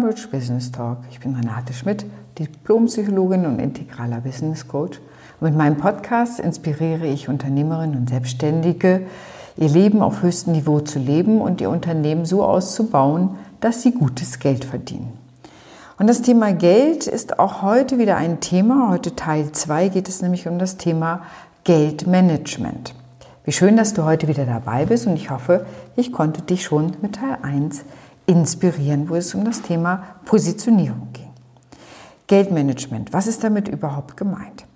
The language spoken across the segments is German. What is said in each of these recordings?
beim Business Talk. Ich bin Renate Schmidt, Diplompsychologin und integraler Business Coach. Und mit meinem Podcast inspiriere ich Unternehmerinnen und Selbstständige, ihr Leben auf höchstem Niveau zu leben und ihr Unternehmen so auszubauen, dass sie gutes Geld verdienen. Und das Thema Geld ist auch heute wieder ein Thema. Heute Teil 2 geht es nämlich um das Thema Geldmanagement. Wie schön, dass du heute wieder dabei bist und ich hoffe, ich konnte dich schon mit Teil 1 inspirieren, wo es um das Thema Positionierung ging. Geldmanagement, was ist damit überhaupt gemeint?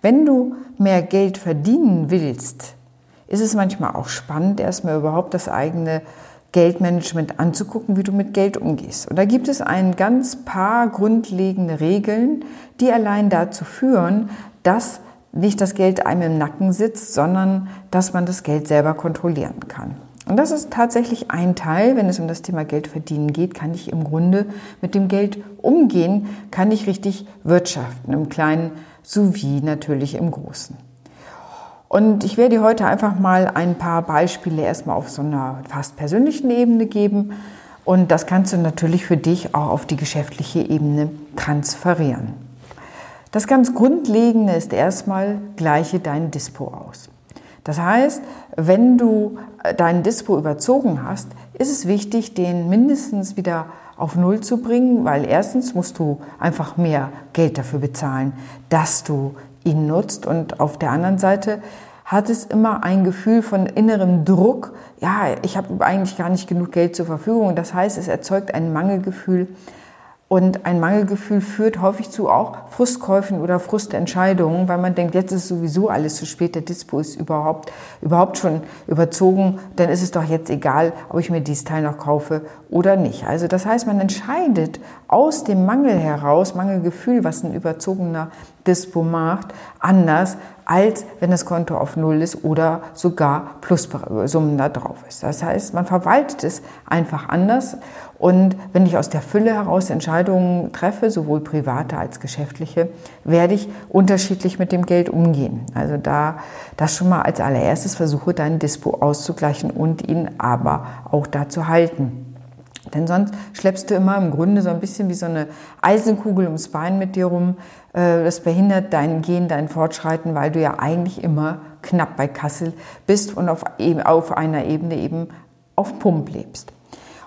Wenn du mehr Geld verdienen willst, ist es manchmal auch spannend, erstmal überhaupt das eigene Geldmanagement anzugucken, wie du mit Geld umgehst. Und da gibt es ein ganz paar grundlegende Regeln, die allein dazu führen, dass nicht das Geld einem im Nacken sitzt, sondern dass man das Geld selber kontrollieren kann. Und das ist tatsächlich ein Teil, wenn es um das Thema Geld verdienen geht, kann ich im Grunde mit dem Geld umgehen, kann ich richtig wirtschaften, im Kleinen sowie natürlich im Großen. Und ich werde dir heute einfach mal ein paar Beispiele erstmal auf so einer fast persönlichen Ebene geben. Und das kannst du natürlich für dich auch auf die geschäftliche Ebene transferieren. Das ganz Grundlegende ist erstmal, gleiche dein Dispo aus. Das heißt, wenn du äh, deinen Dispo überzogen hast, ist es wichtig, den mindestens wieder auf Null zu bringen, weil erstens musst du einfach mehr Geld dafür bezahlen, dass du ihn nutzt und auf der anderen Seite hat es immer ein Gefühl von innerem Druck, ja, ich habe eigentlich gar nicht genug Geld zur Verfügung. Das heißt, es erzeugt ein Mangelgefühl, und ein Mangelgefühl führt häufig zu auch Frustkäufen oder Frustentscheidungen, weil man denkt, jetzt ist sowieso alles zu spät, der Dispo ist überhaupt, überhaupt schon überzogen, dann ist es doch jetzt egal, ob ich mir dieses Teil noch kaufe oder nicht. Also das heißt, man entscheidet aus dem Mangel heraus, Mangelgefühl, was ein überzogener Dispo macht, anders, als wenn das Konto auf Null ist oder sogar Plussummen da drauf ist. Das heißt, man verwaltet es einfach anders und wenn ich aus der Fülle heraus Entscheidungen treffe, sowohl private als geschäftliche, werde ich unterschiedlich mit dem Geld umgehen. Also da das schon mal als allererstes versuche, deinen Dispo auszugleichen und ihn aber auch da zu halten. Denn sonst schleppst du immer im Grunde so ein bisschen wie so eine Eisenkugel ums Bein mit dir rum. Äh, das behindert dein Gehen, dein Fortschreiten, weil du ja eigentlich immer knapp bei Kassel bist und auf, auf einer Ebene eben auf Pump lebst.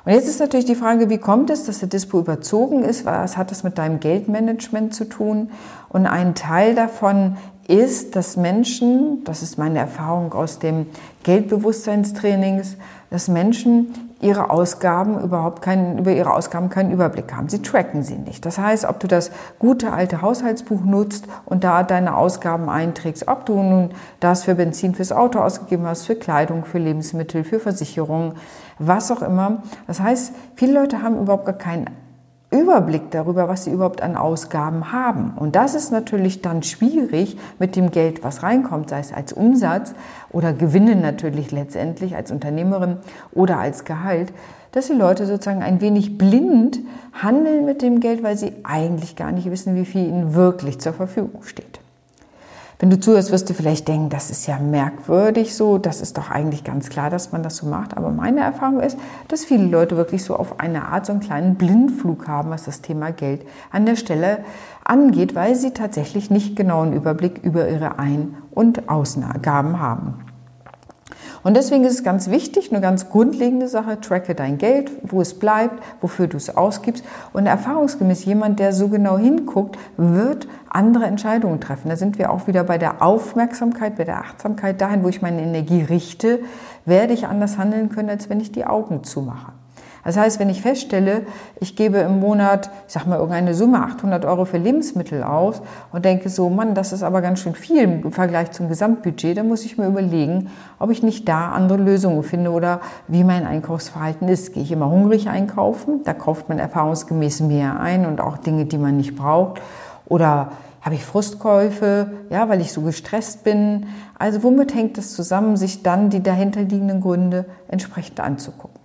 Und jetzt ist natürlich die Frage, wie kommt es, dass der Dispo überzogen ist? Was hat das mit deinem Geldmanagement zu tun? Und ein Teil davon ist, dass Menschen, das ist meine Erfahrung aus dem Geldbewusstseinstrainings, dass Menschen ihre Ausgaben überhaupt keinen, über ihre Ausgaben keinen Überblick haben. Sie tracken sie nicht. Das heißt, ob du das gute alte Haushaltsbuch nutzt und da deine Ausgaben einträgst, ob du nun das für Benzin fürs Auto ausgegeben hast, für Kleidung, für Lebensmittel, für Versicherungen, was auch immer. Das heißt, viele Leute haben überhaupt gar keinen Überblick darüber, was sie überhaupt an Ausgaben haben. Und das ist natürlich dann schwierig mit dem Geld, was reinkommt, sei es als Umsatz oder Gewinne natürlich letztendlich als Unternehmerin oder als Gehalt, dass die Leute sozusagen ein wenig blind handeln mit dem Geld, weil sie eigentlich gar nicht wissen, wie viel ihnen wirklich zur Verfügung steht. Wenn du zuhörst, wirst du vielleicht denken, das ist ja merkwürdig so, das ist doch eigentlich ganz klar, dass man das so macht. Aber meine Erfahrung ist, dass viele Leute wirklich so auf eine Art so einen kleinen Blindflug haben, was das Thema Geld an der Stelle angeht, weil sie tatsächlich nicht genau einen Überblick über ihre Ein- und Ausgaben haben. Und deswegen ist es ganz wichtig, eine ganz grundlegende Sache, tracke dein Geld, wo es bleibt, wofür du es ausgibst. Und erfahrungsgemäß jemand, der so genau hinguckt, wird andere Entscheidungen treffen. Da sind wir auch wieder bei der Aufmerksamkeit, bei der Achtsamkeit. Dahin, wo ich meine Energie richte, werde ich anders handeln können, als wenn ich die Augen zumache. Das heißt, wenn ich feststelle, ich gebe im Monat, ich sag mal, irgendeine Summe, 800 Euro für Lebensmittel aus und denke so, Mann, das ist aber ganz schön viel im Vergleich zum Gesamtbudget, dann muss ich mir überlegen, ob ich nicht da andere Lösungen finde oder wie mein Einkaufsverhalten ist. Gehe ich immer hungrig einkaufen, da kauft man erfahrungsgemäß mehr ein und auch Dinge, die man nicht braucht. Oder habe ich Frustkäufe, ja, weil ich so gestresst bin. Also womit hängt es zusammen, sich dann die dahinterliegenden Gründe entsprechend anzugucken?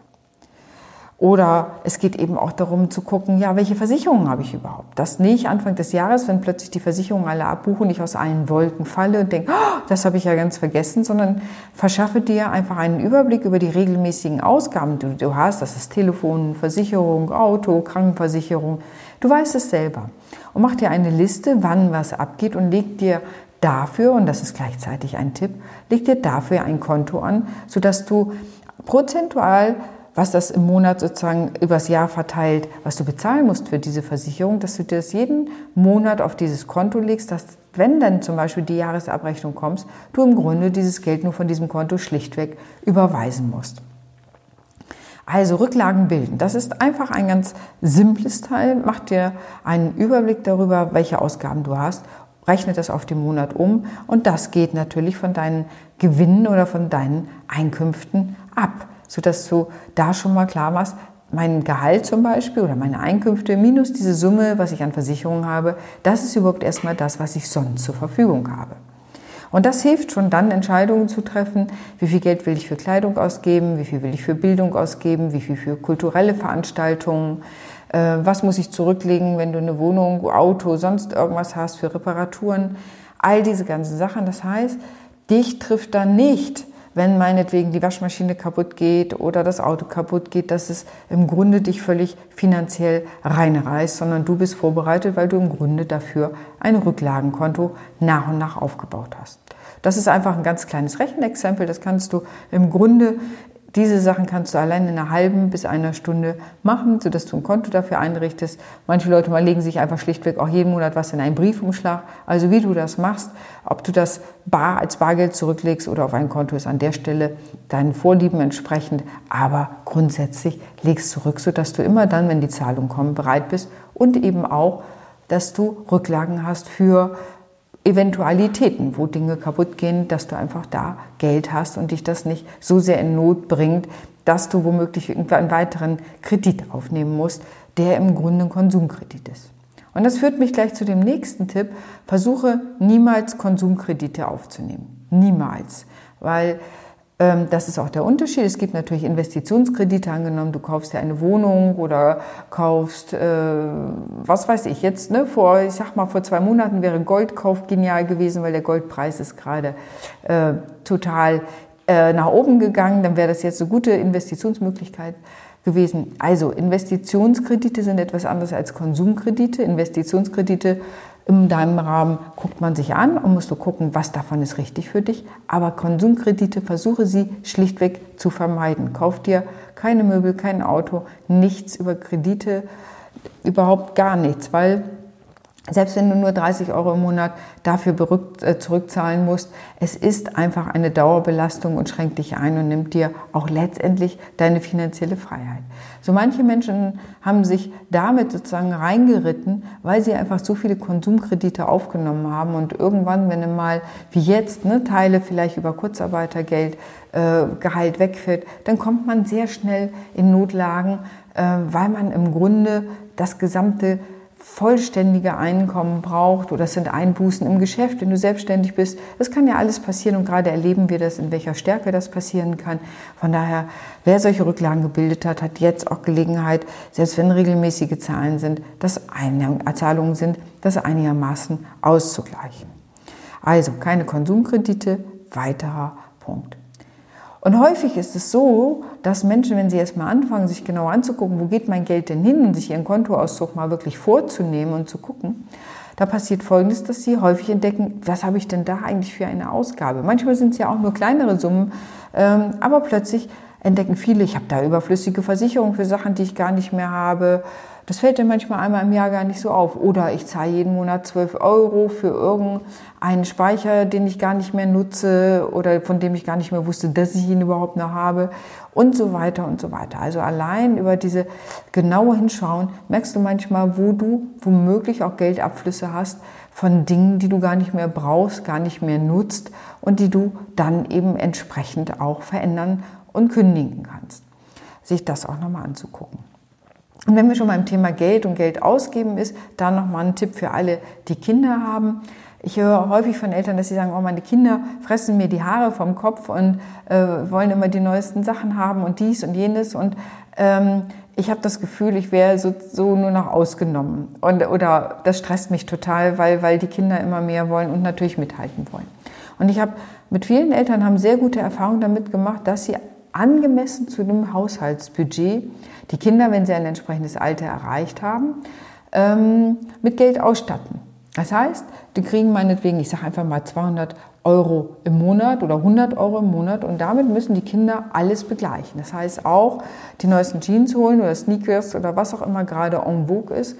Oder es geht eben auch darum zu gucken, ja, welche Versicherungen habe ich überhaupt? Dass nicht Anfang des Jahres, wenn plötzlich die Versicherungen alle abbuchen, ich aus allen Wolken falle und denke, oh, das habe ich ja ganz vergessen, sondern verschaffe dir einfach einen Überblick über die regelmäßigen Ausgaben, die du hast. Das ist Telefon, Versicherung, Auto, Krankenversicherung. Du weißt es selber. Und mach dir eine Liste, wann was abgeht und leg dir dafür, und das ist gleichzeitig ein Tipp, leg dir dafür ein Konto an, sodass du prozentual was das im Monat sozusagen übers Jahr verteilt, was du bezahlen musst für diese Versicherung, dass du dir das jeden Monat auf dieses Konto legst, dass wenn dann zum Beispiel die Jahresabrechnung kommst, du im Grunde dieses Geld nur von diesem Konto schlichtweg überweisen musst. Also Rücklagen bilden. Das ist einfach ein ganz simples Teil. Mach dir einen Überblick darüber, welche Ausgaben du hast. Rechne das auf den Monat um. Und das geht natürlich von deinen Gewinnen oder von deinen Einkünften ab sodass du da schon mal klar machst, mein Gehalt zum Beispiel oder meine Einkünfte minus diese Summe, was ich an Versicherungen habe, das ist überhaupt erstmal das, was ich sonst zur Verfügung habe. Und das hilft schon dann, Entscheidungen zu treffen, wie viel Geld will ich für Kleidung ausgeben, wie viel will ich für Bildung ausgeben, wie viel für kulturelle Veranstaltungen, äh, was muss ich zurücklegen, wenn du eine Wohnung, Auto, sonst irgendwas hast für Reparaturen, all diese ganzen Sachen. Das heißt, dich trifft dann nicht wenn meinetwegen die Waschmaschine kaputt geht oder das Auto kaputt geht, dass es im Grunde dich völlig finanziell reinreißt, sondern du bist vorbereitet, weil du im Grunde dafür ein Rücklagenkonto nach und nach aufgebaut hast. Das ist einfach ein ganz kleines Rechenexempel. Das kannst du im Grunde diese Sachen kannst du allein in einer halben bis einer Stunde machen, sodass du ein Konto dafür einrichtest. Manche Leute mal legen sich einfach schlichtweg auch jeden Monat was in einen Briefumschlag. Also wie du das machst, ob du das bar als Bargeld zurücklegst oder auf ein Konto ist an der Stelle deinen Vorlieben entsprechend. Aber grundsätzlich legst zurück, sodass du immer dann, wenn die Zahlungen kommen, bereit bist und eben auch, dass du Rücklagen hast für Eventualitäten, wo Dinge kaputt gehen, dass du einfach da Geld hast und dich das nicht so sehr in Not bringt, dass du womöglich irgendwann einen weiteren Kredit aufnehmen musst, der im Grunde ein Konsumkredit ist. Und das führt mich gleich zu dem nächsten Tipp. Versuche niemals Konsumkredite aufzunehmen. Niemals. Weil das ist auch der Unterschied. Es gibt natürlich Investitionskredite angenommen. Du kaufst dir eine Wohnung oder kaufst, äh, was weiß ich jetzt, ne? vor, ich sag mal, vor zwei Monaten wäre Goldkauf genial gewesen, weil der Goldpreis ist gerade äh, total äh, nach oben gegangen. Dann wäre das jetzt eine gute Investitionsmöglichkeit gewesen. Also Investitionskredite sind etwas anderes als Konsumkredite. Investitionskredite in deinem Rahmen guckt man sich an und musst du gucken, was davon ist richtig für dich. Aber Konsumkredite versuche sie schlichtweg zu vermeiden. Kauf dir keine Möbel, kein Auto, nichts über Kredite, überhaupt gar nichts, weil selbst wenn du nur 30 Euro im Monat dafür berückt, äh, zurückzahlen musst, es ist einfach eine Dauerbelastung und schränkt dich ein und nimmt dir auch letztendlich deine finanzielle Freiheit. So manche Menschen haben sich damit sozusagen reingeritten, weil sie einfach so viele Konsumkredite aufgenommen haben und irgendwann, wenn du mal wie jetzt ne, Teile vielleicht über Kurzarbeitergeld äh, Gehalt wegfällt, dann kommt man sehr schnell in Notlagen, äh, weil man im Grunde das gesamte vollständige Einkommen braucht oder es sind Einbußen im Geschäft, wenn du selbstständig bist. Das kann ja alles passieren und gerade erleben wir das, in welcher Stärke das passieren kann. Von daher, wer solche Rücklagen gebildet hat, hat jetzt auch Gelegenheit, selbst wenn regelmäßige Zahlen sind, das Zahlungen sind, das einigermaßen auszugleichen. Also keine Konsumkredite, weiterer Punkt. Und häufig ist es so, dass Menschen, wenn sie erstmal anfangen, sich genau anzugucken, wo geht mein Geld denn hin und sich ihren Kontoauszug mal wirklich vorzunehmen und zu gucken, da passiert Folgendes, dass sie häufig entdecken, was habe ich denn da eigentlich für eine Ausgabe? Manchmal sind es ja auch nur kleinere Summen, ähm, aber plötzlich entdecken viele, ich habe da überflüssige Versicherungen für Sachen, die ich gar nicht mehr habe das fällt dir manchmal einmal im Jahr gar nicht so auf. Oder ich zahle jeden Monat 12 Euro für irgendeinen Speicher, den ich gar nicht mehr nutze oder von dem ich gar nicht mehr wusste, dass ich ihn überhaupt noch habe und so weiter und so weiter. Also allein über diese genaue Hinschauen merkst du manchmal, wo du womöglich auch Geldabflüsse hast von Dingen, die du gar nicht mehr brauchst, gar nicht mehr nutzt und die du dann eben entsprechend auch verändern und kündigen kannst. Sich das auch nochmal anzugucken. Und wenn wir schon beim Thema Geld und Geld ausgeben ist, da nochmal ein Tipp für alle, die Kinder haben. Ich höre häufig von Eltern, dass sie sagen, oh, meine Kinder fressen mir die Haare vom Kopf und äh, wollen immer die neuesten Sachen haben und dies und jenes. Und ähm, ich habe das Gefühl, ich wäre so, so nur noch ausgenommen. Und, oder das stresst mich total, weil, weil die Kinder immer mehr wollen und natürlich mithalten wollen. Und ich habe mit vielen Eltern haben sehr gute Erfahrungen damit gemacht, dass sie angemessen zu dem Haushaltsbudget die Kinder, wenn sie ein entsprechendes Alter erreicht haben, ähm, mit Geld ausstatten. Das heißt, die kriegen meinetwegen, ich sage einfach mal 200 Euro im Monat oder 100 Euro im Monat und damit müssen die Kinder alles begleichen. Das heißt auch die neuesten Jeans holen oder Sneakers oder was auch immer gerade en vogue ist.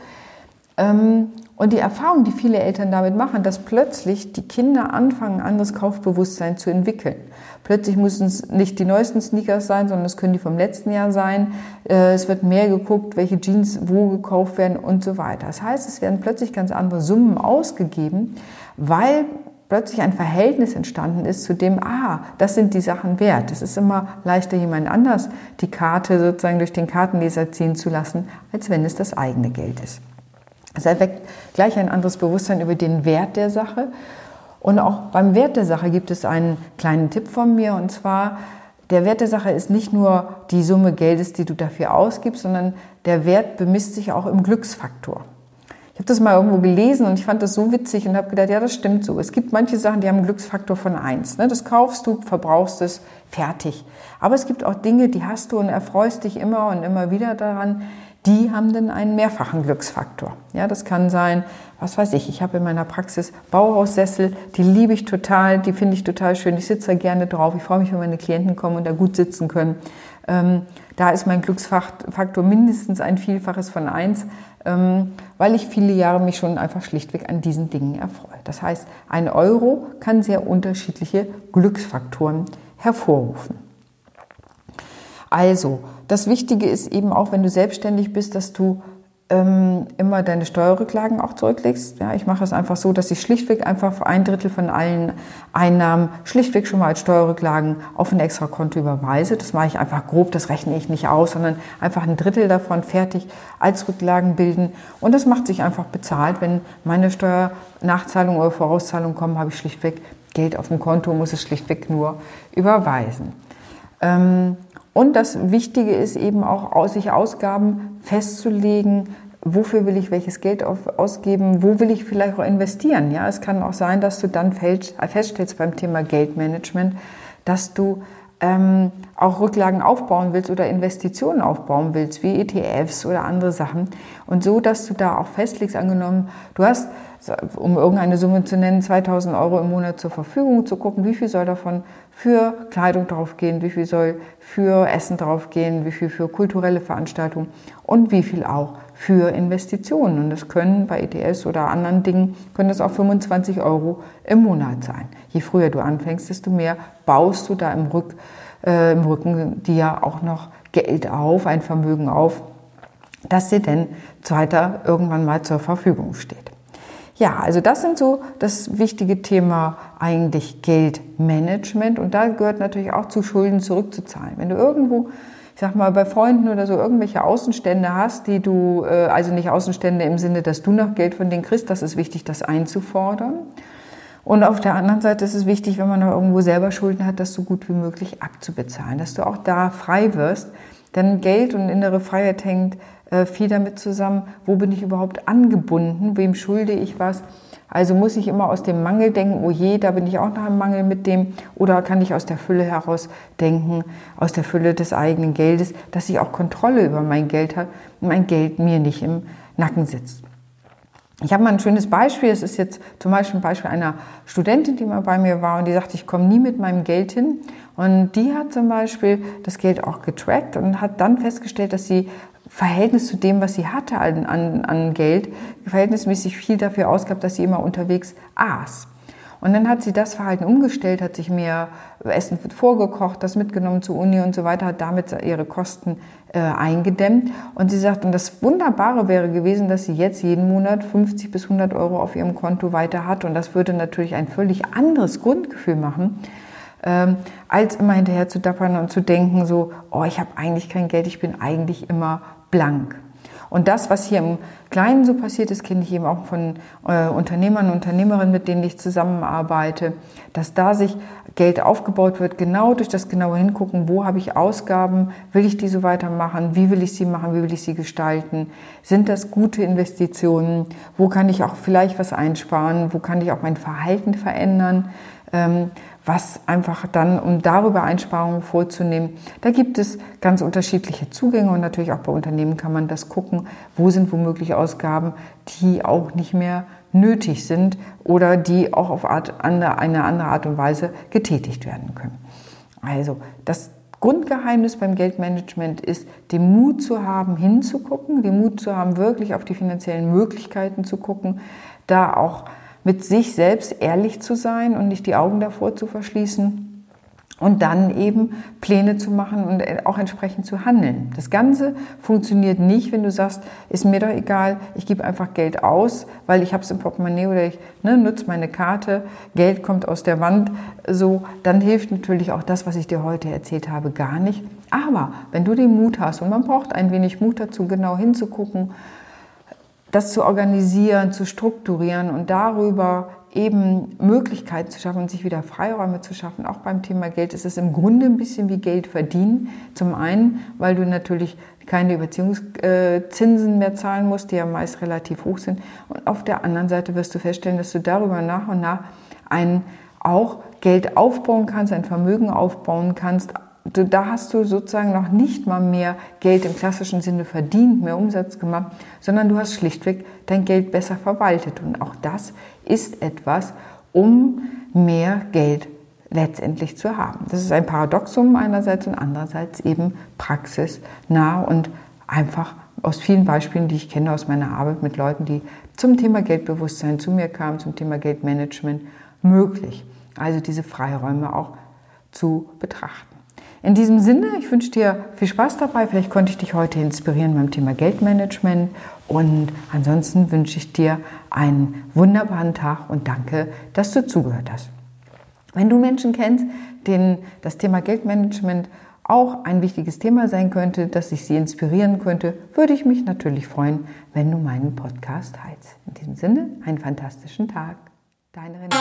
Und die Erfahrung, die viele Eltern damit machen, dass plötzlich die Kinder anfangen, anderes Kaufbewusstsein zu entwickeln. Plötzlich müssen es nicht die neuesten Sneakers sein, sondern es können die vom letzten Jahr sein. Äh, es wird mehr geguckt, welche Jeans wo gekauft werden und so weiter. Das heißt, es werden plötzlich ganz andere Summen ausgegeben, weil plötzlich ein Verhältnis entstanden ist zu dem, ah, das sind die Sachen wert. Es ist immer leichter, jemand anders die Karte sozusagen durch den Kartenleser ziehen zu lassen, als wenn es das eigene Geld ist. Es erweckt gleich ein anderes Bewusstsein über den Wert der Sache. Und auch beim Wert der Sache gibt es einen kleinen Tipp von mir. Und zwar, der Wert der Sache ist nicht nur die Summe Geldes, die du dafür ausgibst, sondern der Wert bemisst sich auch im Glücksfaktor. Ich habe das mal irgendwo gelesen und ich fand das so witzig und habe gedacht, ja, das stimmt so. Es gibt manche Sachen, die haben einen Glücksfaktor von eins. Ne? Das kaufst du, verbrauchst es, fertig. Aber es gibt auch Dinge, die hast du und erfreust dich immer und immer wieder daran die haben dann einen mehrfachen Glücksfaktor. Ja, das kann sein, was weiß ich, ich habe in meiner Praxis Bauhaussessel, die liebe ich total, die finde ich total schön, ich sitze da gerne drauf, ich freue mich, wenn meine Klienten kommen und da gut sitzen können. Ähm, da ist mein Glücksfaktor mindestens ein Vielfaches von eins, ähm, weil ich viele Jahre mich schon einfach schlichtweg an diesen Dingen erfreue. Das heißt, ein Euro kann sehr unterschiedliche Glücksfaktoren hervorrufen. Also, das Wichtige ist eben auch, wenn du selbstständig bist, dass du ähm, immer deine Steuerrücklagen auch zurücklegst. Ja, ich mache es einfach so, dass ich schlichtweg einfach ein Drittel von allen Einnahmen schlichtweg schon mal als Steuerrücklagen auf ein extra Konto überweise. Das mache ich einfach grob, das rechne ich nicht aus, sondern einfach ein Drittel davon fertig als Rücklagen bilden. Und das macht sich einfach bezahlt. Wenn meine Steuernachzahlung oder Vorauszahlung kommen, habe ich schlichtweg Geld auf dem Konto, muss es schlichtweg nur überweisen. Ähm, und das Wichtige ist eben auch, sich Ausgaben festzulegen, wofür will ich welches Geld ausgeben, wo will ich vielleicht auch investieren. Ja, es kann auch sein, dass du dann feststellst beim Thema Geldmanagement, dass du ähm, auch Rücklagen aufbauen willst oder Investitionen aufbauen willst, wie ETFs oder andere Sachen. Und so, dass du da auch festlegst, angenommen, du hast, um irgendeine Summe zu nennen, 2000 Euro im Monat zur Verfügung, zu gucken, wie viel soll davon für Kleidung draufgehen, wie viel soll für Essen draufgehen, wie viel für kulturelle Veranstaltungen und wie viel auch für Investitionen. Und das können bei ETS oder anderen Dingen, können das auch 25 Euro im Monat sein. Je früher du anfängst, desto mehr baust du da im, Rück, äh, im Rücken dir auch noch Geld auf, ein Vermögen auf, das dir denn weiter irgendwann mal zur Verfügung steht. Ja, also das sind so das wichtige Thema eigentlich Geldmanagement und da gehört natürlich auch zu Schulden zurückzuzahlen. Wenn du irgendwo, ich sag mal, bei Freunden oder so irgendwelche Außenstände hast, die du, äh, also nicht Außenstände im Sinne, dass du noch Geld von denen kriegst, das ist wichtig, das einzufordern. Und auf der anderen Seite ist es wichtig, wenn man noch irgendwo selber Schulden hat, das so gut wie möglich abzubezahlen, dass du auch da frei wirst. Denn Geld und innere Freiheit hängt äh, viel damit zusammen, wo bin ich überhaupt angebunden, wem schulde ich was. Also muss ich immer aus dem Mangel denken, oh je, da bin ich auch noch im Mangel mit dem, oder kann ich aus der Fülle heraus denken, aus der Fülle des eigenen Geldes, dass ich auch Kontrolle über mein Geld habe und mein Geld mir nicht im Nacken sitzt. Ich habe mal ein schönes Beispiel. Es ist jetzt zum Beispiel ein Beispiel einer Studentin, die mal bei mir war und die sagte, ich komme nie mit meinem Geld hin. Und die hat zum Beispiel das Geld auch getrackt und hat dann festgestellt, dass sie Verhältnis zu dem, was sie hatte an, an, Geld, verhältnismäßig viel dafür ausgab, dass sie immer unterwegs aß. Und dann hat sie das Verhalten umgestellt, hat sich mehr Essen vorgekocht, das mitgenommen zur Uni und so weiter, hat damit ihre Kosten äh, eingedämmt. Und sie sagt, und das Wunderbare wäre gewesen, dass sie jetzt jeden Monat 50 bis 100 Euro auf ihrem Konto weiter hat. Und das würde natürlich ein völlig anderes Grundgefühl machen, ähm, als immer hinterher zu dappern und zu denken, so, oh, ich habe eigentlich kein Geld, ich bin eigentlich immer blank. Und das, was hier im Kleinen so passiert ist, kenne ich eben auch von äh, Unternehmern und Unternehmerinnen, mit denen ich zusammenarbeite, dass da sich Geld aufgebaut wird, genau durch das genaue Hingucken, wo habe ich Ausgaben, will ich die so weitermachen, wie will ich sie machen, wie will ich sie gestalten, sind das gute Investitionen, wo kann ich auch vielleicht was einsparen, wo kann ich auch mein Verhalten verändern. Ähm, was einfach dann, um darüber Einsparungen vorzunehmen, da gibt es ganz unterschiedliche Zugänge und natürlich auch bei Unternehmen kann man das gucken, wo sind womöglich Ausgaben, die auch nicht mehr nötig sind oder die auch auf Art, eine andere Art und Weise getätigt werden können. Also das Grundgeheimnis beim Geldmanagement ist, den Mut zu haben, hinzugucken, den Mut zu haben, wirklich auf die finanziellen Möglichkeiten zu gucken, da auch mit sich selbst ehrlich zu sein und nicht die Augen davor zu verschließen und dann eben Pläne zu machen und auch entsprechend zu handeln. Das Ganze funktioniert nicht, wenn du sagst, ist mir doch egal, ich gebe einfach Geld aus, weil ich habe es im Portemonnaie oder ich ne, nutze meine Karte, Geld kommt aus der Wand, so, dann hilft natürlich auch das, was ich dir heute erzählt habe, gar nicht. Aber wenn du den Mut hast und man braucht ein wenig Mut dazu, genau hinzugucken, das zu organisieren, zu strukturieren und darüber eben Möglichkeiten zu schaffen und sich wieder Freiräume zu schaffen. Auch beim Thema Geld ist es im Grunde ein bisschen wie Geld verdienen. Zum einen, weil du natürlich keine Überziehungszinsen mehr zahlen musst, die ja meist relativ hoch sind. Und auf der anderen Seite wirst du feststellen, dass du darüber nach und nach ein auch Geld aufbauen kannst, ein Vermögen aufbauen kannst, du, da hast du sozusagen noch nicht mal mehr Geld im klassischen Sinne verdient, mehr Umsatz gemacht, sondern du hast schlichtweg dein Geld besser verwaltet. Und auch das ist etwas, um mehr Geld letztendlich zu haben. Das ist ein Paradoxum einerseits und andererseits eben praxisnah und einfach aus vielen Beispielen, die ich kenne aus meiner Arbeit mit Leuten, die zum Thema Geldbewusstsein zu mir kamen, zum Thema Geldmanagement möglich. Also diese Freiräume auch zu betrachten. In diesem Sinne, ich wünsche dir viel Spaß dabei. Vielleicht konnte ich dich heute inspirieren beim Thema Geldmanagement. Und ansonsten wünsche ich dir einen wunderbaren Tag und danke, dass du zugehört hast. Wenn du Menschen kennst, denen das Thema Geldmanagement auch ein wichtiges Thema sein könnte, dass ich sie inspirieren könnte, würde ich mich natürlich freuen, wenn du meinen Podcast teilst. In diesem Sinne, einen fantastischen Tag. Deine Renate.